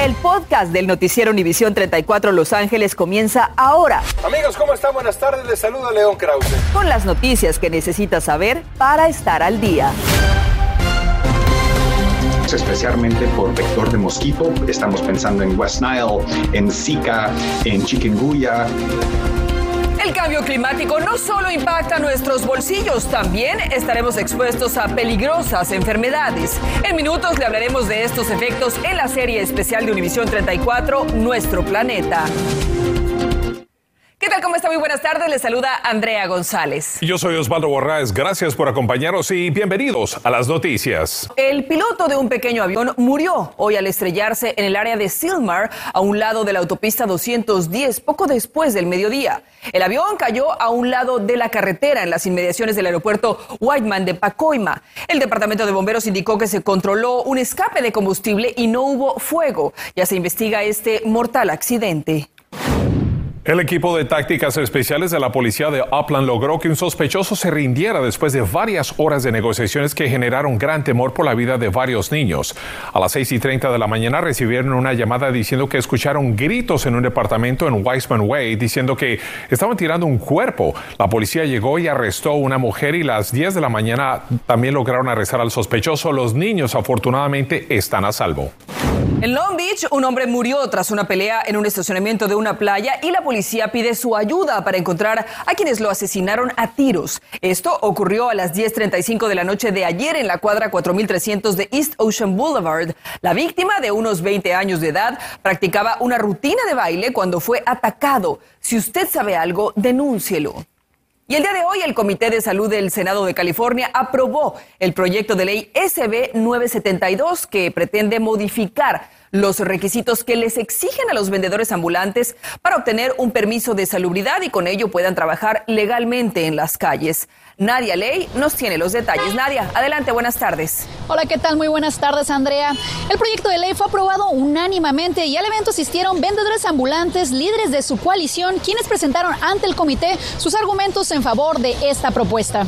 El podcast del noticiero Univisión 34 Los Ángeles comienza ahora. Amigos, ¿cómo están? Buenas tardes. Les saluda León Krause. Con las noticias que necesitas saber para estar al día especialmente por vector de mosquito. Estamos pensando en West Nile, en Zika, en chikungunya. El cambio climático no solo impacta nuestros bolsillos, también estaremos expuestos a peligrosas enfermedades. En minutos le hablaremos de estos efectos en la serie especial de Univisión 34, Nuestro Planeta. ¿Qué tal? ¿Cómo está? Muy buenas tardes. Les saluda Andrea González. Yo soy Osvaldo Borraes. Gracias por acompañarnos y bienvenidos a las noticias. El piloto de un pequeño avión murió hoy al estrellarse en el área de Silmar, a un lado de la autopista 210, poco después del mediodía. El avión cayó a un lado de la carretera en las inmediaciones del aeropuerto Whiteman de Pacoima. El departamento de bomberos indicó que se controló un escape de combustible y no hubo fuego. Ya se investiga este mortal accidente. El equipo de tácticas especiales de la policía de Upland logró que un sospechoso se rindiera después de varias horas de negociaciones que generaron gran temor por la vida de varios niños. A las 6 y 30 de la mañana recibieron una llamada diciendo que escucharon gritos en un departamento en Weisman Way diciendo que estaban tirando un cuerpo. La policía llegó y arrestó a una mujer y las 10 de la mañana también lograron arrestar al sospechoso. Los niños afortunadamente están a salvo. En Long Beach, un hombre murió tras una pelea en un estacionamiento de una playa y la policía pide su ayuda para encontrar a quienes lo asesinaron a tiros. Esto ocurrió a las 10.35 de la noche de ayer en la cuadra 4300 de East Ocean Boulevard. La víctima, de unos 20 años de edad, practicaba una rutina de baile cuando fue atacado. Si usted sabe algo, denúncielo. Y el día de hoy el Comité de Salud del Senado de California aprobó el proyecto de ley SB 972 que pretende modificar los requisitos que les exigen a los vendedores ambulantes para obtener un permiso de salubridad y con ello puedan trabajar legalmente en las calles. Nadia Ley nos tiene los detalles. Nadia, adelante, buenas tardes. Hola, ¿qué tal? Muy buenas tardes, Andrea. El proyecto de ley fue aprobado unánimemente y al evento asistieron vendedores ambulantes, líderes de su coalición, quienes presentaron ante el comité sus argumentos en favor de esta propuesta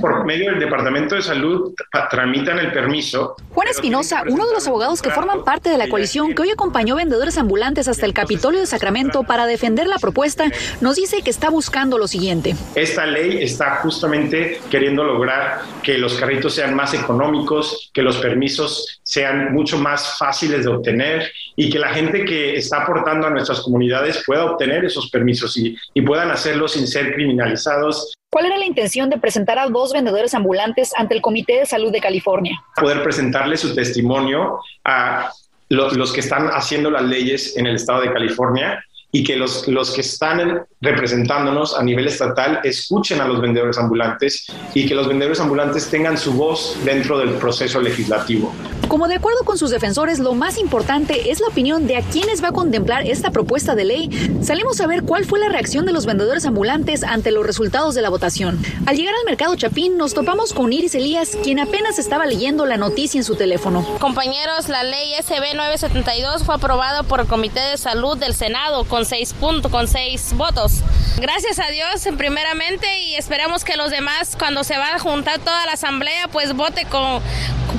por medio del Departamento de Salud tramitan el permiso. Juan Espinosa, uno de los abogados que forman parte de la coalición que hoy acompañó vendedores ambulantes hasta el Capitolio de Sacramento para defender la propuesta, nos dice que está buscando lo siguiente. Esta ley está justamente queriendo lograr que los carritos sean más económicos, que los permisos sean mucho más fáciles de obtener y que la gente que está aportando a nuestras comunidades pueda obtener esos permisos y, y puedan hacerlo sin ser criminalizados ¿Cuál era la intención de presentar a dos vendedores ambulantes ante el Comité de Salud de California? Poder presentarle su testimonio a los, que están haciendo las leyes en el estado de California y que los, los que están representándonos a nivel estatal escuchen a los vendedores ambulantes y que los vendedores ambulantes tengan su voz dentro del proceso legislativo. Como de acuerdo con sus defensores, lo más importante es la opinión de a quienes va a contemplar esta propuesta de ley. Salimos a ver cuál fue la reacción de los vendedores ambulantes ante los resultados de la votación. Al llegar al mercado Chapín, nos topamos con Iris Elías, quien apenas estaba leyendo la noticia en su teléfono. Compañeros, la ley SB 972 fue aprobada por el Comité de Salud del Senado con seis puntos, con seis votos. Gracias a Dios, primeramente, y esperamos que los demás, cuando se va a juntar toda la asamblea, pues vote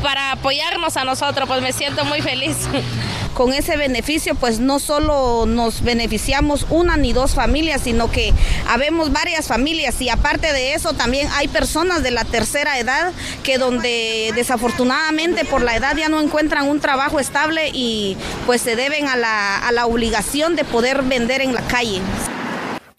para apoyarnos a nosotros, pues me siento muy feliz. Con ese beneficio, pues no solo nos beneficiamos una ni dos familias, sino que habemos varias familias y aparte de eso también hay personas de la tercera edad que donde desafortunadamente por la edad ya no encuentran un trabajo estable y pues se deben a la, a la obligación de poder vender en la calle.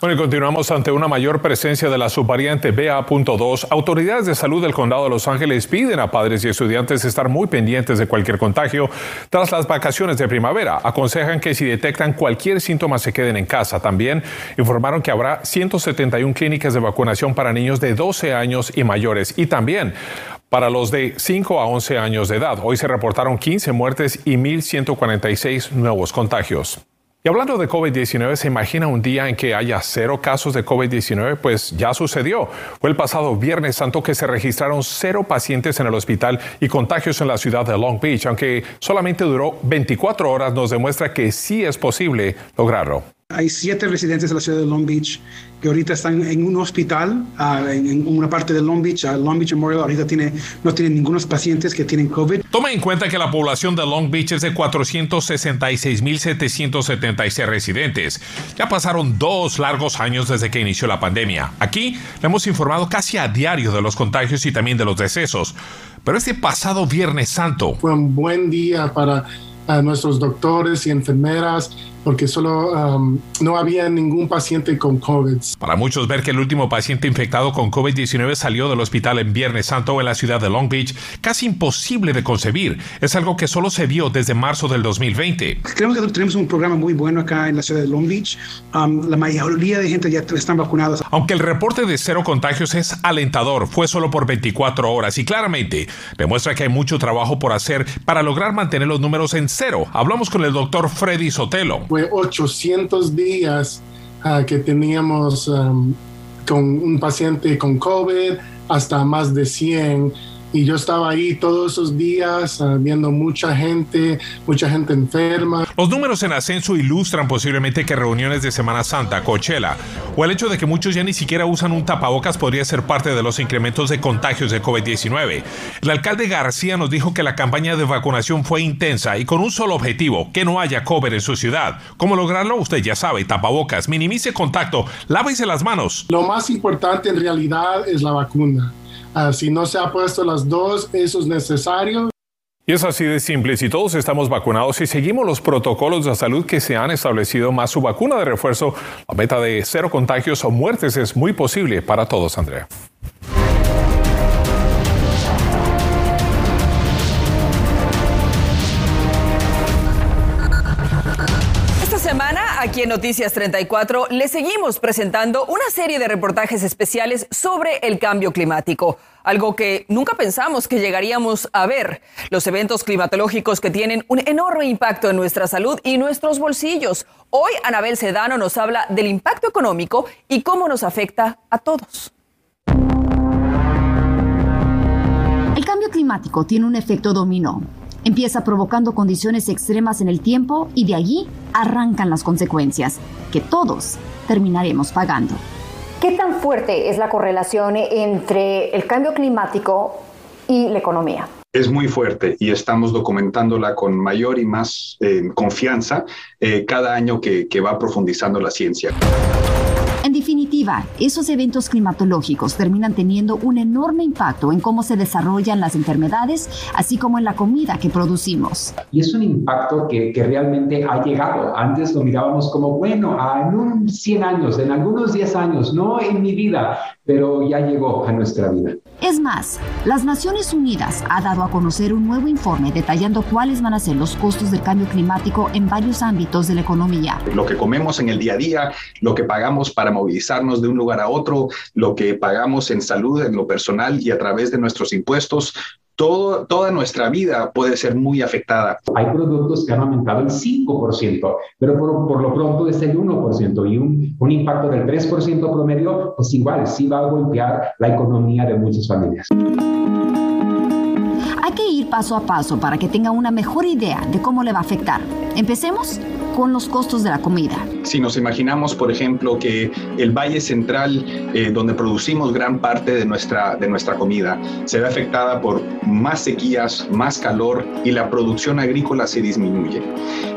Bueno, y continuamos ante una mayor presencia de la subvariante BA.2. Autoridades de salud del condado de Los Ángeles piden a padres y estudiantes estar muy pendientes de cualquier contagio tras las vacaciones de primavera. Aconsejan que si detectan cualquier síntoma se queden en casa. También informaron que habrá 171 clínicas de vacunación para niños de 12 años y mayores y también para los de 5 a 11 años de edad. Hoy se reportaron 15 muertes y 1.146 nuevos contagios. Y hablando de COVID-19, ¿se imagina un día en que haya cero casos de COVID-19? Pues ya sucedió. Fue el pasado Viernes Santo que se registraron cero pacientes en el hospital y contagios en la ciudad de Long Beach, aunque solamente duró 24 horas, nos demuestra que sí es posible lograrlo. Hay siete residentes de la ciudad de Long Beach que ahorita están en un hospital, uh, en, una parte de Long Beach, uh, Long Beach Memorial, ahorita tiene, no tiene ningunos pacientes que tienen COVID. Toma en cuenta que la población de Long Beach es de 466.776 residentes. Ya pasaron dos largos años desde que inició la pandemia. Aquí le hemos informado casi a diario de los contagios y también de los decesos. Pero este pasado Viernes Santo... Fue un buen día para a nuestros doctores y enfermeras porque solo um, no había ningún paciente con COVID. Para muchos ver que el último paciente infectado con COVID-19 salió del hospital en Viernes Santo en la ciudad de Long Beach, casi imposible de concebir. Es algo que solo se vio desde marzo del 2020. Creo que tenemos un programa muy bueno acá en la ciudad de Long Beach. Um, la mayoría de gente ya están vacunados. Aunque el reporte de cero contagios es alentador, fue solo por 24 horas y claramente demuestra que hay mucho trabajo por hacer para lograr mantener los números en cero. Hablamos con el doctor Freddy Sotelo fue 800 días uh, que teníamos con un paciente con COVID, hasta más de 100 y yo estaba ahí todos esos días viendo mucha gente, mucha gente enferma. Los números en ascenso ilustran posiblemente que reuniones de Semana Santa, Coachella, o el hecho de que muchos ya ni siquiera usan un tapabocas podría ser parte de los incrementos de contagios de COVID-19. El alcalde García nos dijo que la campaña de vacunación fue intensa y con un solo objetivo, que no haya COVID en su ciudad. ¿Cómo lograrlo? Usted ya sabe, tapabocas, minimice contacto, lávese las manos. Lo más importante en realidad es la vacuna. Ah, si no se ha puesto las dos, eso es necesario. Y es así de simple. Si todos estamos vacunados y seguimos los protocolos de salud que se han establecido más su vacuna de refuerzo, la meta de cero contagios o muertes es muy posible para todos, Andrea. Aquí en Noticias 34 le seguimos presentando una serie de reportajes especiales sobre el cambio climático, algo que nunca pensamos que llegaríamos a ver, los eventos climatológicos que tienen un enorme impacto en nuestra salud y nuestros bolsillos. Hoy Anabel Sedano nos habla del impacto económico y cómo nos afecta a todos. El cambio climático tiene un efecto dominó Empieza provocando condiciones extremas en el tiempo y de allí arrancan las consecuencias, que todos terminaremos pagando. ¿Qué tan fuerte es la correlación entre el cambio climático y la economía? Es muy fuerte y estamos documentándola con mayor y más eh, confianza eh, cada año que va profundizando la ciencia. En definitiva, esos eventos climatológicos terminan teniendo un enorme impacto en cómo se desarrollan las enfermedades, así como en la comida que producimos. Y es un impacto que, realmente ha llegado. Antes lo mirábamos como, bueno, en un 100 años, en algunos 10 años, no en mi vida, pero ya llegó a nuestra vida. Es más, las Naciones Unidas ha dado a conocer un nuevo informe detallando cuáles van a ser los costos del cambio climático en varios ámbitos de la economía. Lo que comemos en el día a día, lo que pagamos para movilizarnos de un lugar a otro, lo que pagamos en salud, en lo personal y a través de nuestros impuestos, todo, toda nuestra vida puede ser muy afectada. Hay productos que han aumentado el 5%, pero por, por lo pronto es el 1% y un, un impacto del 3% promedio, pues igual sí va a golpear la economía de muchas familias. Hay que ir paso a paso para que tenga una mejor idea de cómo le va a afectar. Empecemos con los costos de la comida. Si nos imaginamos, por ejemplo, que el Valle Central, eh, donde producimos gran parte de nuestra, de nuestra comida, se ve afectada por más sequías, más calor y la producción agrícola se disminuye.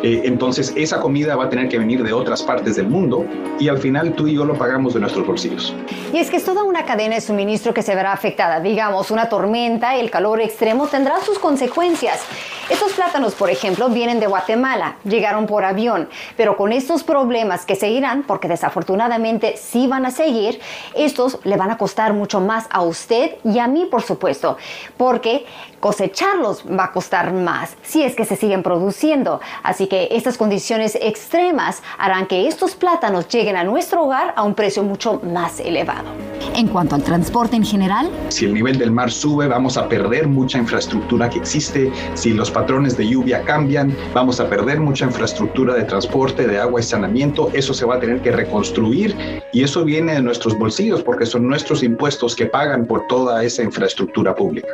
Eh, entonces, esa comida va a tener que venir de otras partes del mundo y al final tú y yo lo pagamos de nuestros bolsillos. Y es que es toda una cadena de suministro que se verá afectada. Digamos, una tormenta, el calor extremo tendrá sus consecuencias. Estos plátanos, por ejemplo, vienen de Guatemala, llegaron por avión, pero con estos problemas que seguirán, porque desafortunadamente sí van a seguir, estos le van a costar mucho más a usted y a mí, por supuesto, porque cosecharlos va a costar más si es que se siguen produciendo. Así que estas condiciones extremas harán que estos plátanos lleguen a nuestro hogar a un precio mucho más elevado. En cuanto al transporte en general, si el nivel del mar sube, vamos a perder mucha infraestructura que existe. Si los patrones de lluvia cambian, vamos a perder mucha infraestructura de transporte, de agua y saneamiento, eso se va a tener que reconstruir y eso viene de nuestros bolsillos porque son nuestros impuestos que pagan por toda esa infraestructura pública.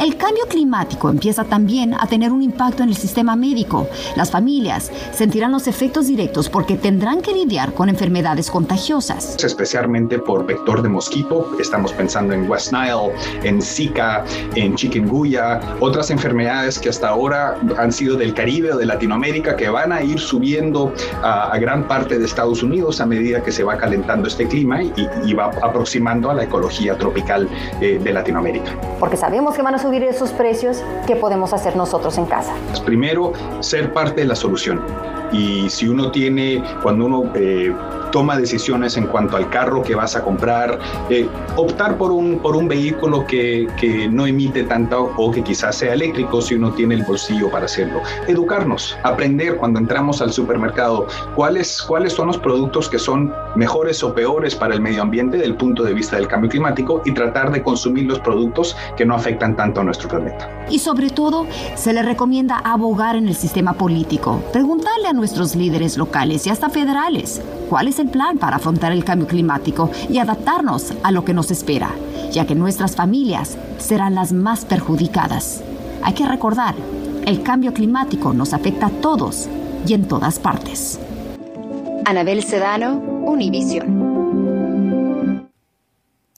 El cambio climático empieza también a tener un impacto en el sistema médico. Las familias sentirán los efectos directos porque tendrán que lidiar con enfermedades contagiosas. Especialmente por vector de mosquito, estamos pensando en West Nile, en Zika, en chikungunya, otras enfermedades que hasta ahora han sido del Caribe o de Latinoamérica que van a ir subiendo a, gran parte de Estados Unidos a medida que se va calentando este clima y, va aproximando a la ecología tropical eh, de Latinoamérica. Porque sabemos que van a subir esos precios, ¿qué podemos hacer nosotros en casa? Primero, ser parte de la solución. Y si uno tiene, cuando uno eh, toma decisiones en cuanto al carro que vas a comprar, eh, optar por un, por un vehículo que, que, no emite tanto o que quizás sea eléctrico si uno tiene el bolsillo para hacerlo. Educarnos, aprender cuando entramos al supermercado cuáles, cuáles son los productos que son mejores o peores para el medio ambiente desde el punto de vista del cambio climático y tratar de consumir los productos que no afectan tanto a nuestro planeta. Y sobre todo, se le recomienda abogar en el sistema político, preguntarle a nuestros líderes locales y hasta federales cuál es el plan para afrontar el cambio climático y adaptarnos a lo que nos espera, ya que nuestras familias serán las más perjudicadas. Hay que recordar, el cambio climático nos afecta a todos y en todas partes. Anabel Sedano, Univision.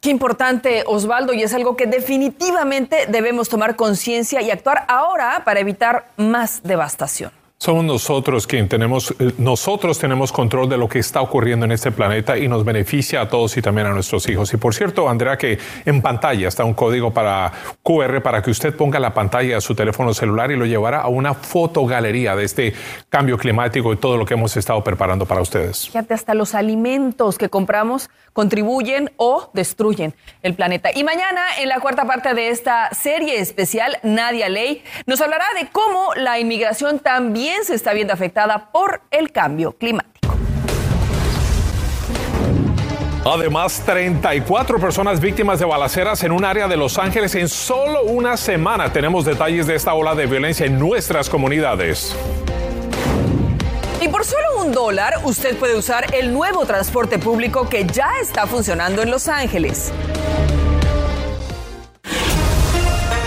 Qué importante, Osvaldo, y es algo que definitivamente debemos tomar conciencia y actuar ahora para evitar más devastación. Somos nosotros quien tenemos, eh, nosotros tenemos control de lo que está ocurriendo en este planeta y nos beneficia a todos y también a nuestros hijos. Y por cierto, Andrea, que en pantalla está un código para QR para que usted ponga la pantalla de su teléfono celular y lo llevará a una fotogalería de este cambio climático y todo lo que hemos estado preparando para ustedes. Fíjate, hasta los alimentos que compramos contribuyen o destruyen el planeta. Y mañana, en la cuarta parte de esta serie especial, Nadia Ley nos hablará de cómo la inmigración también se está viendo afectada por el cambio climático. Además, 34 personas víctimas de balaceras en un área de Los Ángeles en solo una semana. Tenemos detalles de esta ola de violencia en nuestras comunidades. Y por solo un dólar, usted puede usar el nuevo transporte público que ya está funcionando en Los Ángeles.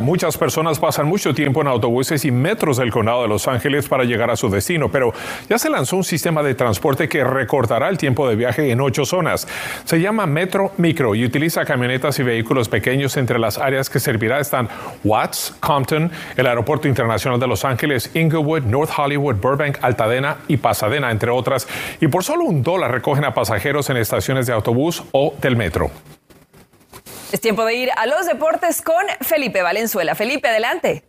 Muchas personas pasan mucho tiempo en autobuses y metros del condado de Los Ángeles para llegar a su destino, pero ya se lanzó un sistema de transporte que recortará el tiempo de viaje en ocho zonas. Se llama Metro Micro y utiliza camionetas y vehículos pequeños entre las áreas que servirá están Watts, Compton, el Aeropuerto Internacional de Los Ángeles, Inglewood, North Hollywood, Burbank, Altadena y Pasadena, entre otras. Y por solo un dólar recogen a pasajeros en estaciones de autobús o del metro. Es tiempo de ir a los deportes con Felipe Valenzuela. Felipe, adelante.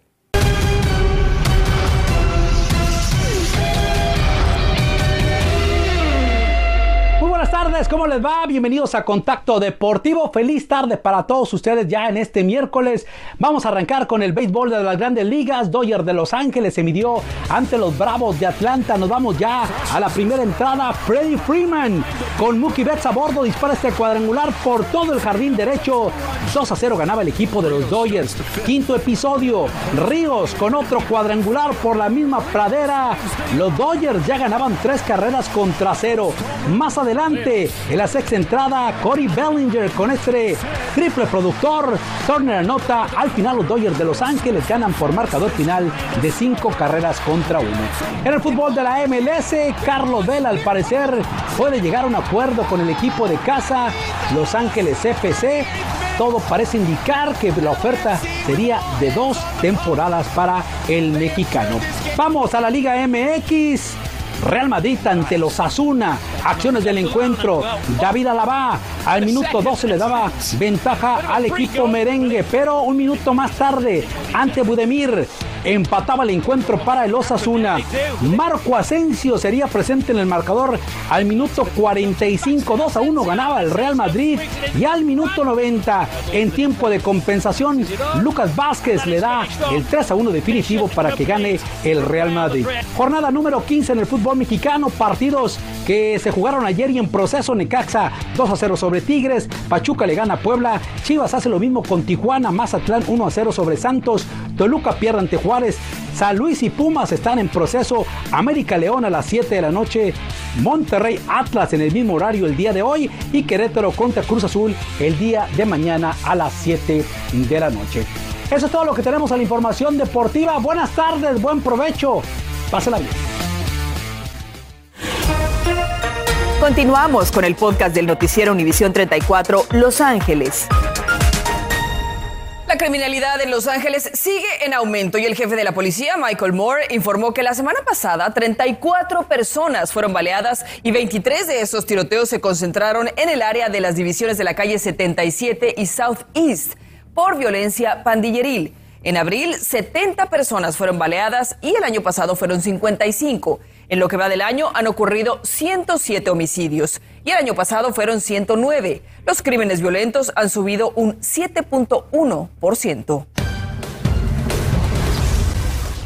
¿Cómo les va? Bienvenidos a Contacto Deportivo. Feliz tarde para todos ustedes ya en este miércoles. Vamos a arrancar con el béisbol de las grandes ligas. Dodger de Los Ángeles se midió ante los Bravos de Atlanta. Nos vamos ya a la primera entrada. Freddy Freeman con Mookie Betts a bordo dispara este cuadrangular por todo el jardín derecho. 2 a 0 ganaba el equipo de los Dodgers. Quinto episodio. Ríos con otro cuadrangular por la misma pradera. Los Dodgers ya ganaban tres carreras contra cero. Más adelante en la sexta entrada, Cody Bellinger con este triple productor. Turner anota. Al final, los Dodgers de Los Ángeles ganan por marcador final de cinco carreras contra uno. En el fútbol de la MLS, Carlos Vela, al parecer, puede llegar a un acuerdo con el equipo de casa, Los Ángeles FC. Todo parece indicar que la oferta sería de dos temporadas para el mexicano. Vamos a la Liga MX. Real Madrid ante los Asuna. Acciones del encuentro. David Alaba al minuto 12 le daba ventaja al equipo merengue, pero un minuto más tarde ante Budemir empataba el encuentro para el Osasuna. Marco Asensio sería presente en el marcador al minuto 45, 2 a 1 ganaba el Real Madrid y al minuto 90 en tiempo de compensación Lucas Vázquez le da el 3 a 1 definitivo para que gane el Real Madrid. Jornada número 15 en el fútbol mexicano, partidos que se jugaron ayer y en proceso Necaxa 2 a 0 sobre Tigres, Pachuca le gana a Puebla, Chivas hace lo mismo con Tijuana, Mazatlán 1 a 0 sobre Santos, Toluca pierde ante Juárez, San Luis y Pumas están en proceso, América León a las 7 de la noche, Monterrey Atlas en el mismo horario el día de hoy y Querétaro contra Cruz Azul el día de mañana a las 7 de la noche. Eso es todo lo que tenemos a la información deportiva. Buenas tardes, buen provecho. Pásala bien. Continuamos con el podcast del noticiero Univisión 34 Los Ángeles. Criminalidad en Los Ángeles sigue en aumento y el jefe de la policía, Michael Moore, informó que la semana pasada 34 personas fueron baleadas y 23 de esos tiroteos se concentraron en el área de las divisiones de la calle 77 y Southeast por violencia pandilleril. En abril, 70 personas fueron baleadas y el año pasado fueron 55. En lo que va del año han ocurrido 107 homicidios y el año pasado fueron 109. Los crímenes violentos han subido un 7.1%.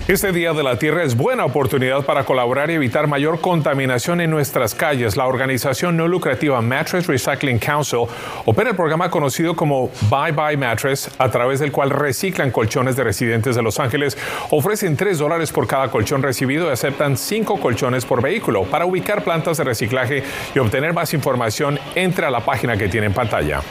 Este Día de la Tierra es buena oportunidad para colaborar y evitar mayor contaminación en nuestras calles. La organización no lucrativa Mattress Recycling Council opera el programa conocido como Bye Bye Mattress, a través del cual reciclan colchones de residentes de Los Ángeles. Ofrecen 3 dólares por cada colchón recibido y aceptan 5 colchones por vehículo. Para ubicar plantas de reciclaje y obtener más información, entre a la página que tiene en pantalla.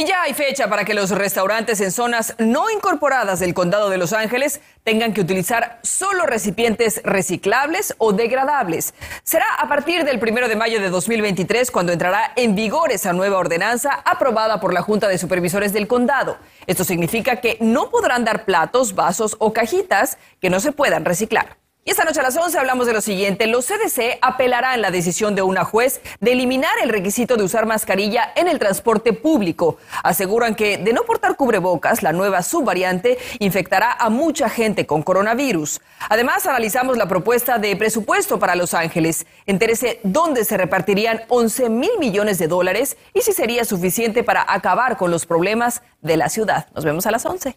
Y ya hay fecha para que los restaurantes en zonas no incorporadas del condado de Los Ángeles tengan que utilizar solo recipientes reciclables o degradables. Será a partir del primero de mayo de 2023 cuando entrará en vigor esa nueva ordenanza aprobada por la Junta de Supervisores del Condado. Esto significa que no podrán dar platos, vasos o cajitas que no se puedan reciclar. Y esta noche a las 11 hablamos de lo siguiente. Los CDC apelarán la decisión de una juez de eliminar el requisito de usar mascarilla en el transporte público. Aseguran que de no portar cubrebocas, la nueva subvariante infectará a mucha gente con coronavirus. Además, analizamos la propuesta de presupuesto para Los Ángeles. Entérese dónde se repartirían 11 mil millones de dólares y si sería suficiente para acabar con los problemas de la ciudad. Nos vemos a las 11.